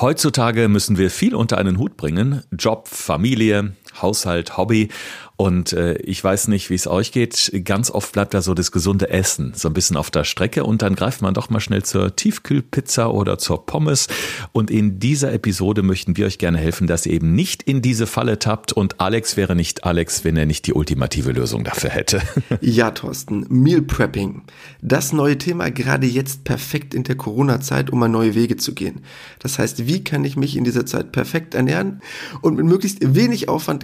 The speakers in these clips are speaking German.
Heutzutage müssen wir viel unter einen Hut bringen. Job, Familie, Haushalt, Hobby. Und äh, ich weiß nicht, wie es euch geht. Ganz oft bleibt da so das gesunde Essen so ein bisschen auf der Strecke und dann greift man doch mal schnell zur Tiefkühlpizza oder zur Pommes. Und in dieser Episode möchten wir euch gerne helfen, dass ihr eben nicht in diese Falle tappt und Alex wäre nicht Alex, wenn er nicht die ultimative Lösung dafür hätte. Ja, Thorsten, Meal Prepping. Das neue Thema gerade jetzt perfekt in der Corona-Zeit, um mal neue Wege zu gehen. Das heißt, wie kann ich mich in dieser Zeit perfekt ernähren und mit möglichst wenig Aufwand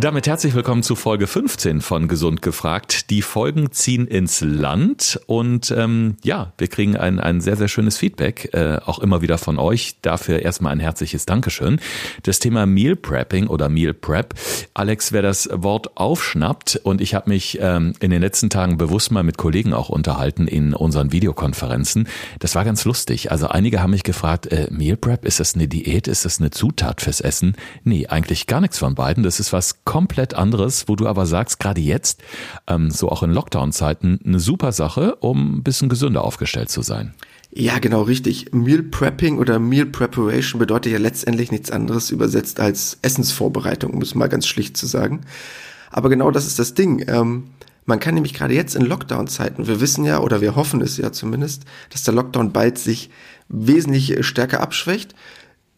Damit herzlich willkommen zu Folge 15 von Gesund gefragt. Die Folgen ziehen ins Land und ähm, ja, wir kriegen ein, ein sehr, sehr schönes Feedback, äh, auch immer wieder von euch. Dafür erstmal ein herzliches Dankeschön. Das Thema Meal Prepping oder Meal Prep. Alex, wer das Wort aufschnappt und ich habe mich ähm, in den letzten Tagen bewusst mal mit Kollegen auch unterhalten in unseren Videokonferenzen. Das war ganz lustig. Also einige haben mich gefragt, äh, Meal Prep, ist das eine Diät, ist das eine Zutat fürs Essen? Nee, eigentlich gar nichts von beiden. Das ist was komplett anderes, wo du aber sagst, gerade jetzt, ähm, so auch in Lockdown-Zeiten, eine super Sache, um ein bisschen gesünder aufgestellt zu sein. Ja, genau richtig. Meal Prepping oder Meal Preparation bedeutet ja letztendlich nichts anderes übersetzt als Essensvorbereitung, um es mal ganz schlicht zu sagen. Aber genau das ist das Ding. Ähm, man kann nämlich gerade jetzt in Lockdown-Zeiten, wir wissen ja oder wir hoffen es ja zumindest, dass der Lockdown bald sich wesentlich stärker abschwächt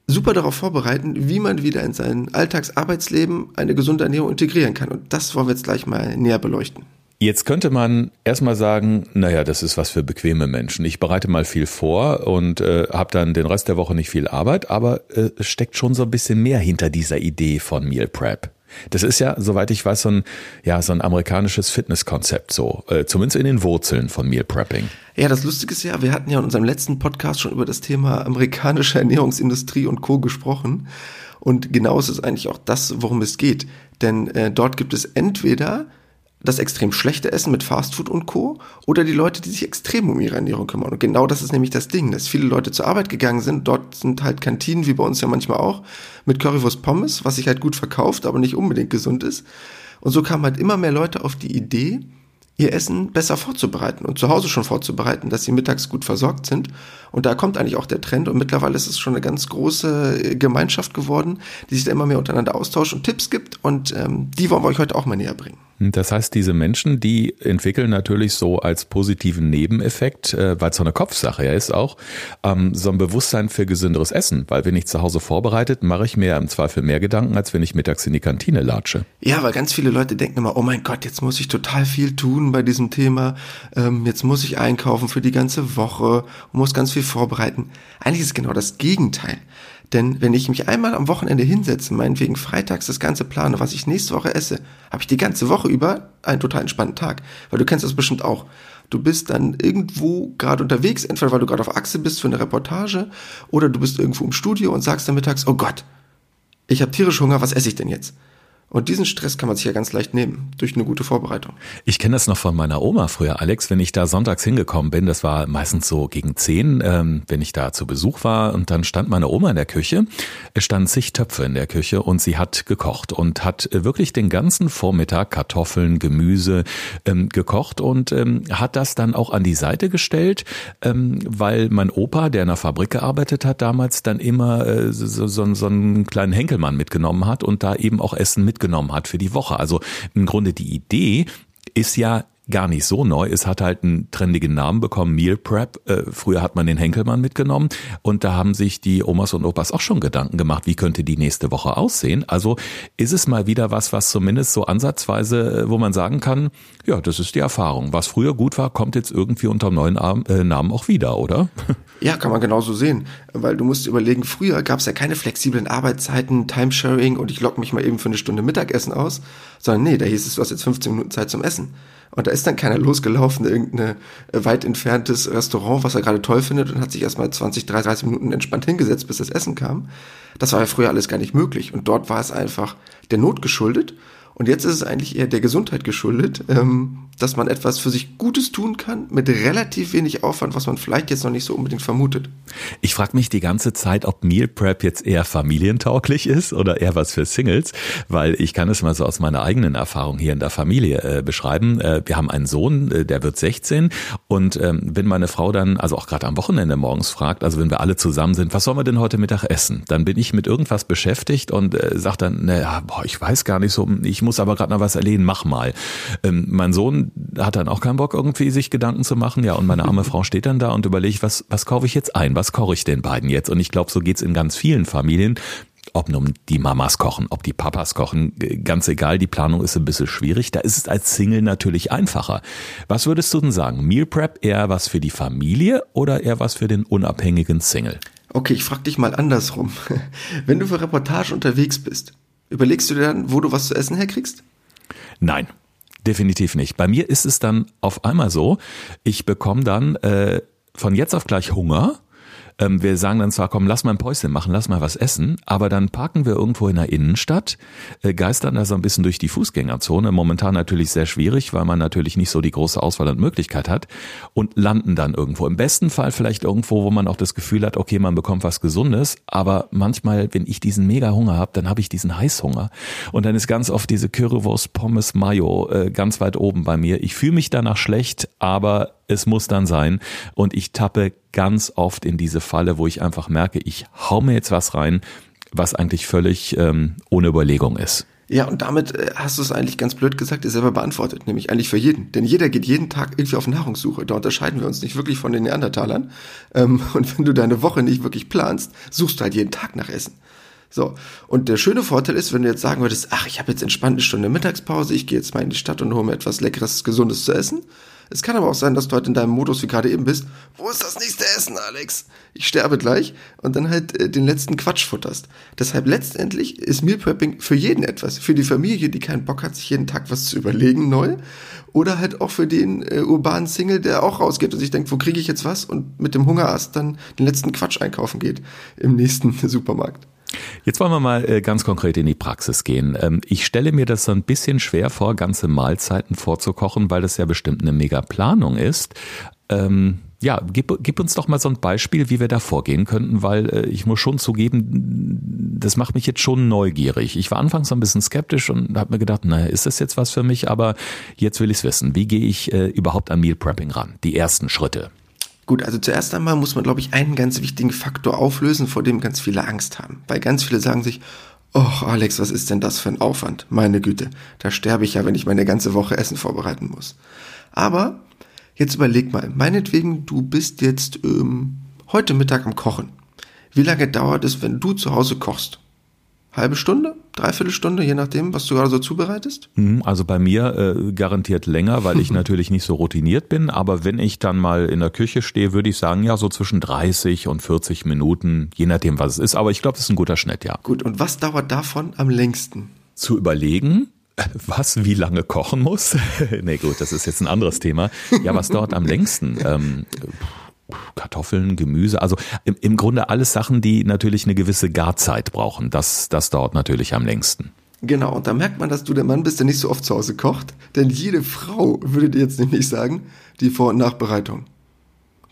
super darauf vorbereiten, wie man wieder in sein Alltagsarbeitsleben eine gesunde Ernährung integrieren kann. Und das wollen wir jetzt gleich mal näher beleuchten. Jetzt könnte man erstmal sagen, naja, das ist was für bequeme Menschen. Ich bereite mal viel vor und äh, habe dann den Rest der Woche nicht viel Arbeit, aber äh, es steckt schon so ein bisschen mehr hinter dieser Idee von Meal Prep. Das ist ja, soweit ich weiß, so ein, ja, so ein amerikanisches Fitnesskonzept, so, äh, zumindest in den Wurzeln von Meal Prepping. Ja, das Lustige ist ja, wir hatten ja in unserem letzten Podcast schon über das Thema amerikanische Ernährungsindustrie und Co. gesprochen. Und genau ist es eigentlich auch das, worum es geht. Denn äh, dort gibt es entweder das extrem schlechte Essen mit Fastfood und Co. oder die Leute, die sich extrem um ihre Ernährung kümmern. Und genau das ist nämlich das Ding, dass viele Leute zur Arbeit gegangen sind. Dort sind halt Kantinen, wie bei uns ja manchmal auch, mit Currywurst Pommes, was sich halt gut verkauft, aber nicht unbedingt gesund ist. Und so kamen halt immer mehr Leute auf die Idee, ihr Essen besser vorzubereiten und zu Hause schon vorzubereiten, dass sie mittags gut versorgt sind. Und da kommt eigentlich auch der Trend und mittlerweile ist es schon eine ganz große Gemeinschaft geworden, die sich da immer mehr untereinander austauscht und Tipps gibt und ähm, die wollen wir euch heute auch mal näher bringen. Das heißt, diese Menschen, die entwickeln natürlich so als positiven Nebeneffekt, äh, weil es so eine Kopfsache ja ist auch, ähm, so ein Bewusstsein für gesünderes Essen. Weil wenn ich zu Hause vorbereitet, mache ich mir im Zweifel mehr Gedanken, als wenn ich mittags in die Kantine latsche. Ja, weil ganz viele Leute denken immer, oh mein Gott, jetzt muss ich total viel tun bei diesem Thema. Ähm, jetzt muss ich einkaufen für die ganze Woche muss ganz viel vorbereiten. Eigentlich ist es genau das Gegenteil. Denn wenn ich mich einmal am Wochenende hinsetze, meinetwegen freitags das ganze plane, was ich nächste Woche esse, habe ich die ganze Woche über einen total entspannten Tag. Weil du kennst das bestimmt auch. Du bist dann irgendwo gerade unterwegs, entweder weil du gerade auf Achse bist für eine Reportage oder du bist irgendwo im Studio und sagst dann mittags, oh Gott, ich habe tierisch Hunger, was esse ich denn jetzt? Und diesen Stress kann man sich ja ganz leicht nehmen durch eine gute Vorbereitung. Ich kenne das noch von meiner Oma früher, Alex, wenn ich da sonntags hingekommen bin, das war meistens so gegen zehn, ähm, wenn ich da zu Besuch war und dann stand meine Oma in der Küche. Es standen zig Töpfe in der Küche und sie hat gekocht und hat wirklich den ganzen Vormittag Kartoffeln, Gemüse ähm, gekocht und ähm, hat das dann auch an die Seite gestellt, ähm, weil mein Opa, der in der Fabrik gearbeitet hat damals, dann immer äh, so, so, so einen kleinen Henkelmann mitgenommen hat und da eben auch Essen mit mitgenommen hat für die Woche. Also im Grunde die Idee ist ja gar nicht so neu. Es hat halt einen trendigen Namen bekommen, Meal Prep. Äh, früher hat man den Henkelmann mitgenommen und da haben sich die Omas und Opas auch schon Gedanken gemacht, wie könnte die nächste Woche aussehen. Also ist es mal wieder was, was zumindest so ansatzweise, äh, wo man sagen kann, ja, das ist die Erfahrung. Was früher gut war, kommt jetzt irgendwie unter dem neuen äh, Namen auch wieder, oder? Ja, kann man genauso sehen. Weil du musst überlegen, früher gab es ja keine flexiblen Arbeitszeiten, Timesharing und ich logge mich mal eben für eine Stunde Mittagessen aus, sondern nee, da hieß es, du hast jetzt 15 Minuten Zeit zum Essen. Und da ist dann keiner losgelaufen, irgendein weit entferntes Restaurant, was er gerade toll findet und hat sich erstmal 20, 30 Minuten entspannt hingesetzt, bis das Essen kam. Das war ja früher alles gar nicht möglich. Und dort war es einfach der Not geschuldet. Und jetzt ist es eigentlich eher der Gesundheit geschuldet, ähm, dass man etwas für sich Gutes tun kann mit relativ wenig Aufwand, was man vielleicht jetzt noch nicht so unbedingt vermutet. Ich frage mich die ganze Zeit, ob Meal Prep jetzt eher familientauglich ist oder eher was für Singles, weil ich kann es mal so aus meiner eigenen Erfahrung hier in der Familie äh, beschreiben. Äh, wir haben einen Sohn, äh, der wird 16 und ähm, wenn meine Frau dann, also auch gerade am Wochenende morgens fragt, also wenn wir alle zusammen sind, was sollen wir denn heute Mittag essen? Dann bin ich mit irgendwas beschäftigt und äh, sage dann, naja, boah, ich weiß gar nicht so, ich muss aber gerade noch was erledigen, mach mal. Ähm, mein Sohn hat dann auch keinen Bock irgendwie sich Gedanken zu machen, ja, und meine arme Frau steht dann da und überlegt, was, was kaufe ich jetzt ein, was koche ich den beiden jetzt? Und ich glaube, so geht's in ganz vielen Familien ob nun die Mamas kochen, ob die Papas kochen, ganz egal, die Planung ist ein bisschen schwierig. Da ist es als Single natürlich einfacher. Was würdest du denn sagen? Meal Prep eher was für die Familie oder eher was für den unabhängigen Single? Okay, ich frage dich mal andersrum. Wenn du für Reportage unterwegs bist, überlegst du dir dann, wo du was zu essen herkriegst? Nein. Definitiv nicht. Bei mir ist es dann auf einmal so, ich bekomme dann äh, von jetzt auf gleich Hunger ähm, wir sagen dann zwar, komm, lass mal ein Päuschen machen, lass mal was essen, aber dann parken wir irgendwo in der Innenstadt, äh, geistern da so ein bisschen durch die Fußgängerzone, momentan natürlich sehr schwierig, weil man natürlich nicht so die große Auswahl und Möglichkeit hat und landen dann irgendwo. Im besten Fall vielleicht irgendwo, wo man auch das Gefühl hat, okay, man bekommt was Gesundes, aber manchmal, wenn ich diesen mega Hunger habe, dann habe ich diesen Heißhunger und dann ist ganz oft diese Currywurst Pommes Mayo äh, ganz weit oben bei mir. Ich fühle mich danach schlecht, aber es muss dann sein. Und ich tappe ganz oft in diese Falle, wo ich einfach merke, ich hau mir jetzt was rein, was eigentlich völlig ähm, ohne Überlegung ist. Ja, und damit äh, hast du es eigentlich ganz blöd gesagt, dir selber beantwortet, nämlich eigentlich für jeden. Denn jeder geht jeden Tag irgendwie auf Nahrungssuche. Da unterscheiden wir uns nicht wirklich von den Neandertalern. Ähm, und wenn du deine Woche nicht wirklich planst, suchst du halt jeden Tag nach Essen. So, und der schöne Vorteil ist, wenn du jetzt sagen würdest, ach, ich habe jetzt entspannt eine Stunde Mittagspause, ich gehe jetzt mal in die Stadt und hole mir etwas Leckeres, Gesundes zu essen, es kann aber auch sein, dass du halt in deinem Modus wie gerade eben bist. Wo ist das nächste Essen, Alex? Ich sterbe gleich und dann halt äh, den letzten Quatsch futterst. Deshalb letztendlich ist Meal Prepping für jeden etwas. Für die Familie, die keinen Bock hat, sich jeden Tag was zu überlegen neu. Oder halt auch für den äh, urbanen Single, der auch rausgeht und sich denkt, wo kriege ich jetzt was? Und mit dem Hungerast dann den letzten Quatsch einkaufen geht im nächsten Supermarkt. Jetzt wollen wir mal äh, ganz konkret in die Praxis gehen. Ähm, ich stelle mir das so ein bisschen schwer vor, ganze Mahlzeiten vorzukochen, weil das ja bestimmt eine mega Planung ist. Ähm, ja, gib, gib uns doch mal so ein Beispiel, wie wir da vorgehen könnten, weil äh, ich muss schon zugeben, das macht mich jetzt schon neugierig. Ich war anfangs so ein bisschen skeptisch und habe mir gedacht, naja, ist das jetzt was für mich? Aber jetzt will ich es wissen. Wie gehe ich äh, überhaupt an Meal Prepping ran? Die ersten Schritte. Gut, also zuerst einmal muss man, glaube ich, einen ganz wichtigen Faktor auflösen, vor dem ganz viele Angst haben. Weil ganz viele sagen sich, oh Alex, was ist denn das für ein Aufwand? Meine Güte, da sterbe ich ja, wenn ich meine ganze Woche Essen vorbereiten muss. Aber jetzt überleg mal, meinetwegen, du bist jetzt ähm, heute Mittag am Kochen. Wie lange dauert es, wenn du zu Hause kochst? Halbe Stunde, dreiviertel Stunde, je nachdem, was du gerade so zubereitest? Mhm, also bei mir äh, garantiert länger, weil ich natürlich nicht so routiniert bin. Aber wenn ich dann mal in der Küche stehe, würde ich sagen, ja, so zwischen 30 und 40 Minuten, je nachdem, was es ist. Aber ich glaube, das ist ein guter Schnitt, ja. Gut, und was dauert davon am längsten? Zu überlegen, was wie lange kochen muss? nee, gut, das ist jetzt ein anderes Thema. Ja, was dauert am längsten? Ähm, Kartoffeln, Gemüse, also im, im Grunde alles Sachen, die natürlich eine gewisse Garzeit brauchen. Das, das dauert natürlich am längsten. Genau, und da merkt man, dass du der Mann bist, der nicht so oft zu Hause kocht. Denn jede Frau würde dir jetzt nämlich sagen, die Vor- und Nachbereitung.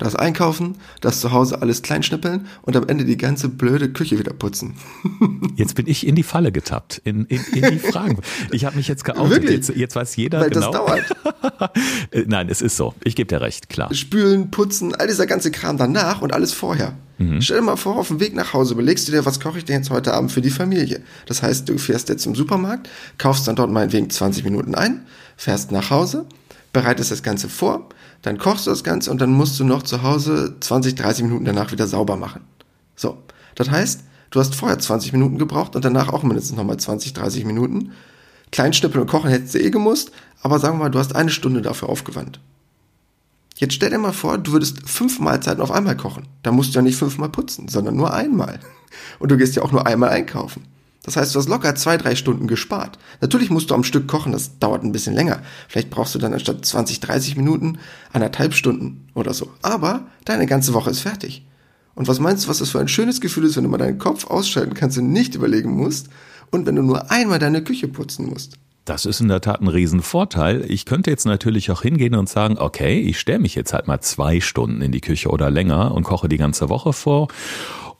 Das Einkaufen, das zu Hause alles kleinschnippeln und am Ende die ganze blöde Küche wieder putzen. Jetzt bin ich in die Falle getappt, in, in, in die Fragen. Ich habe mich jetzt geoutet. Jetzt, jetzt weiß jeder Weil genau. das dauert. Äh, nein, es ist so. Ich gebe dir recht, klar. Spülen, putzen, all dieser ganze Kram danach und alles vorher. Mhm. Stell dir mal vor, auf dem Weg nach Hause überlegst du dir, was koche ich denn jetzt heute Abend für die Familie? Das heißt, du fährst jetzt zum Supermarkt, kaufst dann dort meinetwegen 20 Minuten ein, fährst nach Hause, bereitest das Ganze vor, dann kochst du das Ganze und dann musst du noch zu Hause 20, 30 Minuten danach wieder sauber machen. So, das heißt, du hast vorher 20 Minuten gebraucht und danach auch mindestens nochmal 20, 30 Minuten. Kleinschnippeln und kochen hättest du eh gemusst, aber sagen wir mal, du hast eine Stunde dafür aufgewandt. Jetzt stell dir mal vor, du würdest fünf Mahlzeiten auf einmal kochen. Da musst du ja nicht fünfmal putzen, sondern nur einmal. Und du gehst ja auch nur einmal einkaufen. Das heißt, du hast locker zwei, drei Stunden gespart. Natürlich musst du am Stück kochen, das dauert ein bisschen länger. Vielleicht brauchst du dann anstatt 20, 30 Minuten anderthalb Stunden oder so. Aber deine ganze Woche ist fertig. Und was meinst du, was das für ein schönes Gefühl ist, wenn du mal deinen Kopf ausschalten kannst und nicht überlegen musst und wenn du nur einmal deine Küche putzen musst? Das ist in der Tat ein Riesenvorteil. Ich könnte jetzt natürlich auch hingehen und sagen, okay, ich stelle mich jetzt halt mal zwei Stunden in die Küche oder länger und koche die ganze Woche vor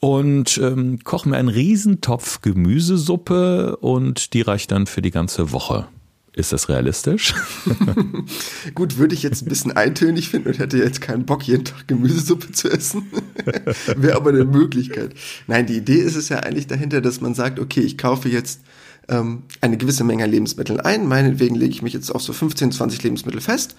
und ähm, koche mir einen Riesentopf Gemüsesuppe und die reicht dann für die ganze Woche. Ist das realistisch? Gut, würde ich jetzt ein bisschen eintönig finden und hätte jetzt keinen Bock, jeden Tag Gemüsesuppe zu essen. Wäre aber eine Möglichkeit. Nein, die Idee ist es ja eigentlich dahinter, dass man sagt, okay, ich kaufe jetzt ähm, eine gewisse Menge Lebensmittel ein. Meinetwegen lege ich mich jetzt auf so 15, 20 Lebensmittel fest,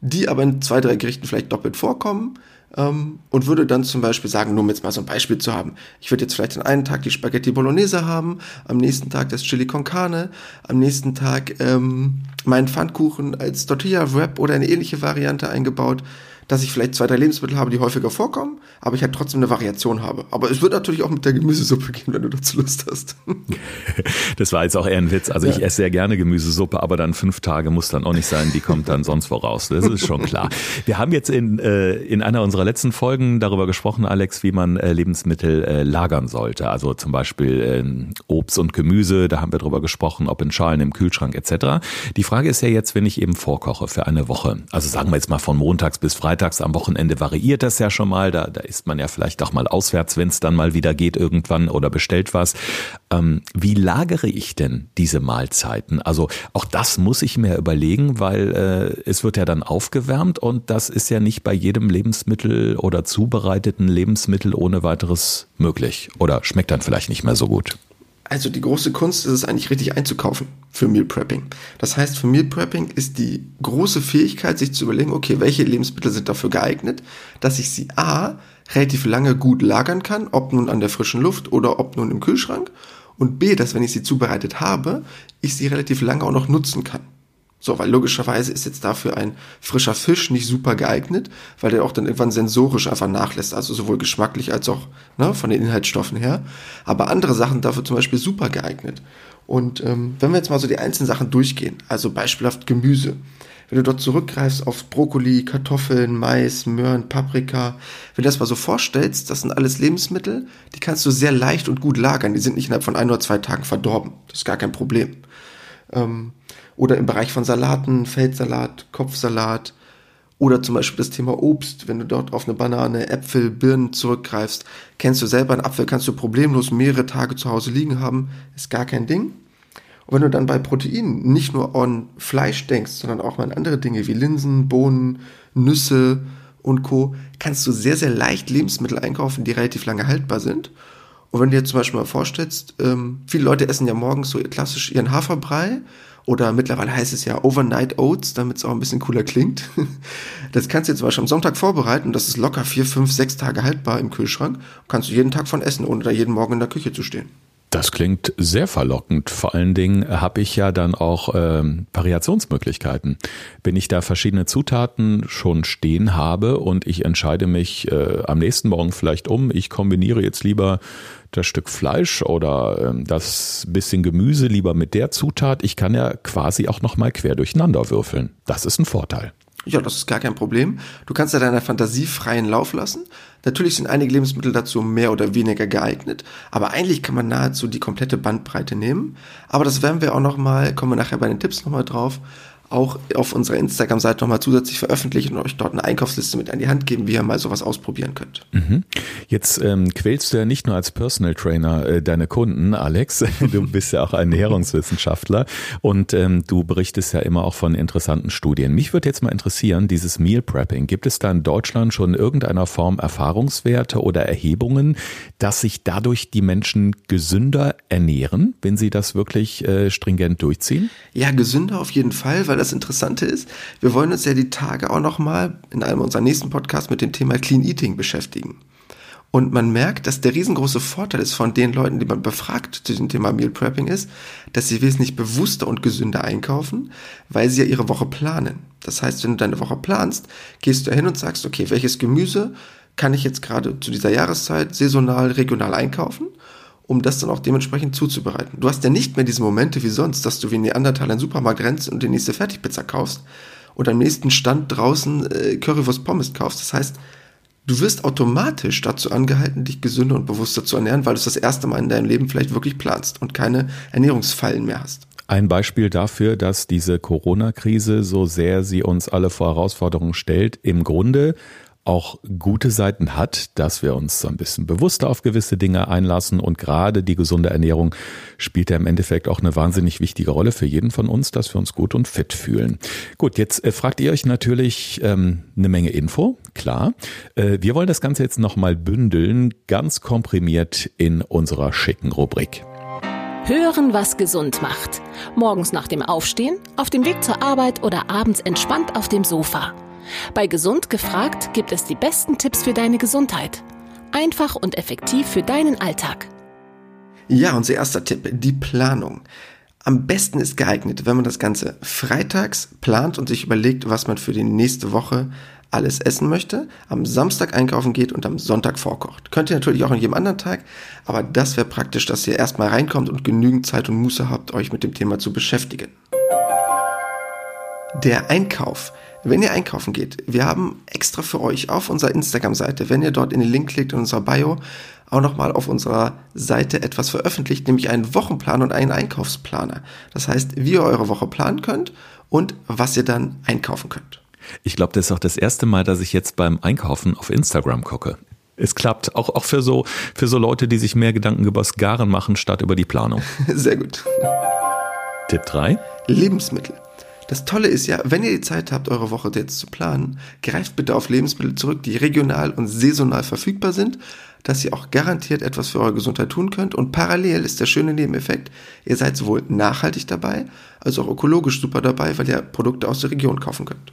die aber in zwei, drei Gerichten vielleicht doppelt vorkommen ähm, und würde dann zum Beispiel sagen, nur um jetzt mal so ein Beispiel zu haben, ich würde jetzt vielleicht an einen Tag die Spaghetti Bolognese haben, am nächsten Tag das Chili con Carne, am nächsten Tag ähm, meinen Pfannkuchen als Tortilla Wrap oder eine ähnliche Variante eingebaut dass ich vielleicht zwei, drei Lebensmittel habe, die häufiger vorkommen, aber ich halt trotzdem eine Variation habe. Aber es wird natürlich auch mit der Gemüsesuppe gehen, wenn du dazu Lust hast. Das war jetzt auch eher ein Witz. Also ja. ich esse sehr gerne Gemüsesuppe, aber dann fünf Tage muss dann auch nicht sein, die kommt dann sonst voraus. Das ist schon klar. Wir haben jetzt in, äh, in einer unserer letzten Folgen darüber gesprochen, Alex, wie man äh, Lebensmittel äh, lagern sollte. Also zum Beispiel ähm, Obst und Gemüse, da haben wir darüber gesprochen, ob in Schalen, im Kühlschrank etc. Die Frage ist ja jetzt, wenn ich eben vorkoche für eine Woche, also sagen wir jetzt mal von montags bis freitags, freitags am Wochenende variiert das ja schon mal. Da, da ist man ja vielleicht auch mal auswärts, wenn es dann mal wieder geht irgendwann oder bestellt was. Ähm, wie lagere ich denn diese Mahlzeiten? Also auch das muss ich mir überlegen, weil äh, es wird ja dann aufgewärmt und das ist ja nicht bei jedem Lebensmittel oder zubereiteten Lebensmittel ohne weiteres möglich oder schmeckt dann vielleicht nicht mehr so gut. Also die große Kunst ist es eigentlich richtig einzukaufen für Meal Prepping. Das heißt, für Meal Prepping ist die große Fähigkeit, sich zu überlegen, okay, welche Lebensmittel sind dafür geeignet, dass ich sie A, relativ lange gut lagern kann, ob nun an der frischen Luft oder ob nun im Kühlschrank. Und B, dass wenn ich sie zubereitet habe, ich sie relativ lange auch noch nutzen kann. So, weil logischerweise ist jetzt dafür ein frischer Fisch nicht super geeignet, weil der auch dann irgendwann sensorisch einfach nachlässt, also sowohl geschmacklich als auch ne, von den Inhaltsstoffen her. Aber andere Sachen dafür zum Beispiel super geeignet. Und ähm, wenn wir jetzt mal so die einzelnen Sachen durchgehen, also beispielhaft Gemüse. Wenn du dort zurückgreifst auf Brokkoli, Kartoffeln, Mais, Möhren, Paprika, wenn du das mal so vorstellst, das sind alles Lebensmittel, die kannst du sehr leicht und gut lagern. Die sind nicht innerhalb von ein oder zwei Tagen verdorben. Das ist gar kein Problem. Ähm, oder im Bereich von Salaten, Feldsalat, Kopfsalat oder zum Beispiel das Thema Obst, wenn du dort auf eine Banane, Äpfel, Birnen zurückgreifst, kennst du selber einen Apfel, kannst du problemlos mehrere Tage zu Hause liegen haben, ist gar kein Ding. Und wenn du dann bei Proteinen nicht nur an Fleisch denkst, sondern auch mal an andere Dinge wie Linsen, Bohnen, Nüsse und Co., kannst du sehr, sehr leicht Lebensmittel einkaufen, die relativ lange haltbar sind. Und wenn du dir zum Beispiel mal vorstellst, ähm, viele Leute essen ja morgens so klassisch ihren Haferbrei oder mittlerweile heißt es ja Overnight Oats, damit es auch ein bisschen cooler klingt. Das kannst du jetzt zum Beispiel am Sonntag vorbereiten das ist locker vier, fünf, sechs Tage haltbar im Kühlschrank. Kannst du jeden Tag von essen, ohne da jeden Morgen in der Küche zu stehen. Das klingt sehr verlockend. Vor allen Dingen habe ich ja dann auch ähm, Variationsmöglichkeiten. Wenn ich da verschiedene Zutaten schon stehen habe und ich entscheide mich äh, am nächsten Morgen vielleicht um, ich kombiniere jetzt lieber das Stück Fleisch oder ähm, das bisschen Gemüse lieber mit der Zutat. Ich kann ja quasi auch nochmal quer durcheinander würfeln. Das ist ein Vorteil. Ja, das ist gar kein Problem. Du kannst ja deiner Fantasie freien Lauf lassen. Natürlich sind einige Lebensmittel dazu mehr oder weniger geeignet, aber eigentlich kann man nahezu die komplette Bandbreite nehmen. Aber das werden wir auch nochmal, kommen wir nachher bei den Tipps nochmal drauf, auch auf unserer Instagram-Seite nochmal zusätzlich veröffentlichen und euch dort eine Einkaufsliste mit an die Hand geben, wie ihr mal sowas ausprobieren könnt. Mhm. Jetzt ähm, quälst du ja nicht nur als Personal Trainer äh, deine Kunden, Alex, du bist ja auch ein Ernährungswissenschaftler und ähm, du berichtest ja immer auch von interessanten Studien. Mich würde jetzt mal interessieren, dieses Meal Prepping, gibt es da in Deutschland schon in irgendeiner Form Erfahrungswerte oder Erhebungen, dass sich dadurch die Menschen gesünder ernähren, wenn sie das wirklich äh, stringent durchziehen? Ja, gesünder auf jeden Fall, weil weil das Interessante ist, wir wollen uns ja die Tage auch nochmal in einem unserer nächsten Podcasts mit dem Thema Clean Eating beschäftigen. Und man merkt, dass der riesengroße Vorteil ist von den Leuten, die man befragt zu dem Thema Meal Prepping ist, dass sie wesentlich bewusster und gesünder einkaufen, weil sie ja ihre Woche planen. Das heißt, wenn du deine Woche planst, gehst du hin und sagst, okay, welches Gemüse kann ich jetzt gerade zu dieser Jahreszeit saisonal, regional einkaufen um das dann auch dementsprechend zuzubereiten. Du hast ja nicht mehr diese Momente wie sonst, dass du wie Neandertaler in den Supermarkt rennst und die nächste Fertigpizza kaufst oder am nächsten Stand draußen äh, Currywurst Pommes kaufst. Das heißt, du wirst automatisch dazu angehalten, dich gesünder und bewusster zu ernähren, weil du es das erste Mal in deinem Leben vielleicht wirklich planst und keine Ernährungsfallen mehr hast. Ein Beispiel dafür, dass diese Corona-Krise, so sehr sie uns alle vor Herausforderungen stellt, im Grunde auch gute Seiten hat, dass wir uns so ein bisschen bewusster auf gewisse Dinge einlassen und gerade die gesunde Ernährung spielt ja im Endeffekt auch eine wahnsinnig wichtige Rolle für jeden von uns, dass wir uns gut und fit fühlen. Gut, jetzt äh, fragt ihr euch natürlich ähm, eine Menge Info, klar. Äh, wir wollen das Ganze jetzt nochmal bündeln, ganz komprimiert in unserer schicken Rubrik. Hören, was gesund macht. Morgens nach dem Aufstehen, auf dem Weg zur Arbeit oder abends entspannt auf dem Sofa. Bei Gesund gefragt gibt es die besten Tipps für deine Gesundheit. Einfach und effektiv für deinen Alltag. Ja, unser erster Tipp, die Planung. Am besten ist geeignet, wenn man das Ganze freitags plant und sich überlegt, was man für die nächste Woche alles essen möchte, am Samstag einkaufen geht und am Sonntag vorkocht. Könnt ihr natürlich auch an jedem anderen Tag, aber das wäre praktisch, dass ihr erstmal reinkommt und genügend Zeit und Muße habt, euch mit dem Thema zu beschäftigen. Der Einkauf. Wenn ihr einkaufen geht, wir haben extra für euch auf unserer Instagram-Seite, wenn ihr dort in den Link klickt in unserer Bio, auch nochmal auf unserer Seite etwas veröffentlicht, nämlich einen Wochenplan und einen Einkaufsplaner. Das heißt, wie ihr eure Woche planen könnt und was ihr dann einkaufen könnt. Ich glaube, das ist auch das erste Mal, dass ich jetzt beim Einkaufen auf Instagram gucke. Es klappt, auch, auch für, so, für so Leute, die sich mehr Gedanken über das Garen machen, statt über die Planung. Sehr gut. Tipp 3. Lebensmittel. Das Tolle ist ja, wenn ihr die Zeit habt, eure Woche jetzt zu planen, greift bitte auf Lebensmittel zurück, die regional und saisonal verfügbar sind, dass ihr auch garantiert etwas für eure Gesundheit tun könnt. Und parallel ist der schöne Nebeneffekt, ihr seid sowohl nachhaltig dabei, als auch ökologisch super dabei, weil ihr Produkte aus der Region kaufen könnt.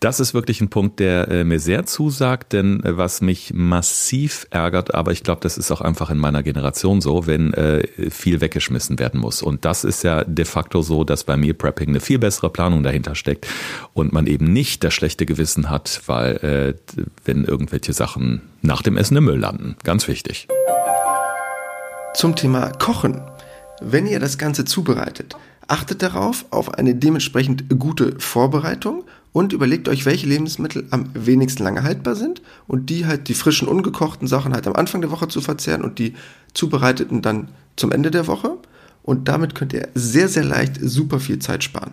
Das ist wirklich ein Punkt, der äh, mir sehr zusagt, denn äh, was mich massiv ärgert, aber ich glaube, das ist auch einfach in meiner Generation so, wenn äh, viel weggeschmissen werden muss. Und das ist ja de facto so, dass bei Meal Prepping eine viel bessere Planung dahinter steckt und man eben nicht das schlechte Gewissen hat, weil wenn irgendwelche Sachen nach dem Essen im Müll landen. Ganz wichtig. Zum Thema Kochen. Wenn ihr das Ganze zubereitet, achtet darauf auf eine dementsprechend gute Vorbereitung und überlegt euch, welche Lebensmittel am wenigsten lange haltbar sind und die halt die frischen, ungekochten Sachen halt am Anfang der Woche zu verzehren und die zubereiteten dann zum Ende der Woche. Und damit könnt ihr sehr, sehr leicht super viel Zeit sparen.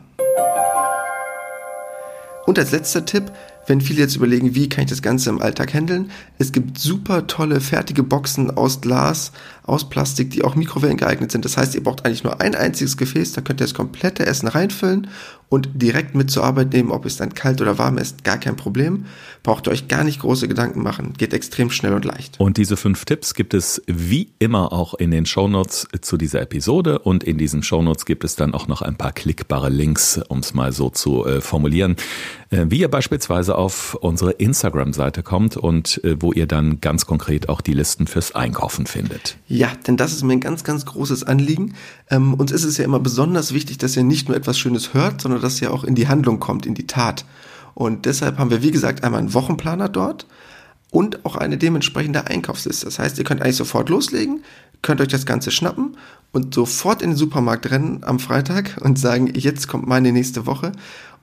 Und als letzter Tipp, wenn viele jetzt überlegen, wie kann ich das Ganze im Alltag handeln, es gibt super tolle fertige Boxen aus Glas, aus Plastik, die auch Mikrowellen geeignet sind. Das heißt, ihr braucht eigentlich nur ein einziges Gefäß, da könnt ihr das komplette Essen reinfüllen und direkt mit zur Arbeit nehmen, ob es dann kalt oder warm ist, gar kein Problem. Braucht ihr euch gar nicht große Gedanken machen, geht extrem schnell und leicht. Und diese fünf Tipps gibt es wie immer auch in den Shownotes zu dieser Episode und in diesen Shownotes gibt es dann auch noch ein paar klickbare Links, um es mal so zu äh, formulieren, wie ihr beispielsweise auf unsere Instagram-Seite kommt und äh, wo ihr dann ganz konkret auch die Listen fürs Einkaufen findet. Ja, denn das ist mir ein ganz, ganz großes Anliegen. Ähm, uns ist es ja immer besonders wichtig, dass ihr nicht nur etwas Schönes hört, sondern dass ihr auch in die Handlung kommt, in die Tat. Und deshalb haben wir, wie gesagt, einmal einen Wochenplaner dort und auch eine dementsprechende Einkaufsliste. Das heißt, ihr könnt eigentlich sofort loslegen, könnt euch das Ganze schnappen und sofort in den Supermarkt rennen am Freitag und sagen, jetzt kommt meine nächste Woche.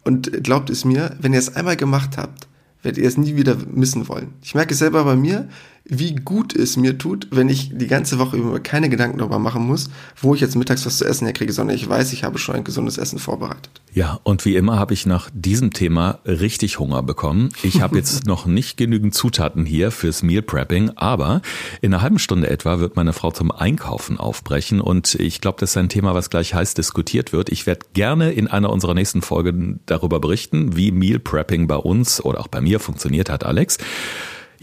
Und glaubt es mir, wenn ihr es einmal gemacht habt, werdet ihr es nie wieder missen wollen. Ich merke es selber bei mir, wie gut es mir tut, wenn ich die ganze Woche über keine Gedanken darüber machen muss, wo ich jetzt mittags was zu essen herkriege, sondern ich weiß, ich habe schon ein gesundes Essen vorbereitet. Ja, und wie immer habe ich nach diesem Thema richtig Hunger bekommen. Ich habe jetzt noch nicht genügend Zutaten hier fürs Meal Prepping, aber in einer halben Stunde etwa wird meine Frau zum Einkaufen aufbrechen und ich glaube, das ist ein Thema, was gleich heiß diskutiert wird. Ich werde gerne in einer unserer nächsten Folgen darüber berichten, wie Meal Prepping bei uns oder auch bei mir funktioniert hat, Alex.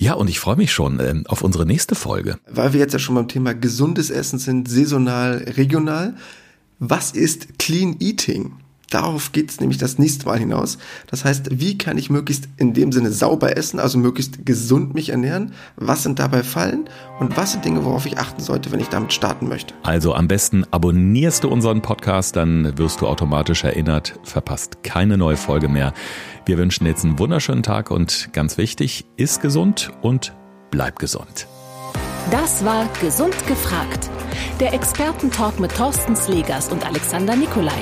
Ja, und ich freue mich schon äh, auf unsere nächste Folge. Weil wir jetzt ja schon beim Thema gesundes Essen sind, saisonal, regional. Was ist Clean Eating? Darauf geht es nämlich das nächste Mal hinaus. Das heißt, wie kann ich möglichst in dem Sinne sauber essen, also möglichst gesund mich ernähren? Was sind dabei Fallen? Und was sind Dinge, worauf ich achten sollte, wenn ich damit starten möchte? Also am besten abonnierst du unseren Podcast, dann wirst du automatisch erinnert, verpasst keine neue Folge mehr. Wir wünschen jetzt einen wunderschönen Tag und ganz wichtig, ist gesund und bleib gesund. Das war Gesund gefragt. Der Expertentalk mit Thorsten Slegers und Alexander Nikolai.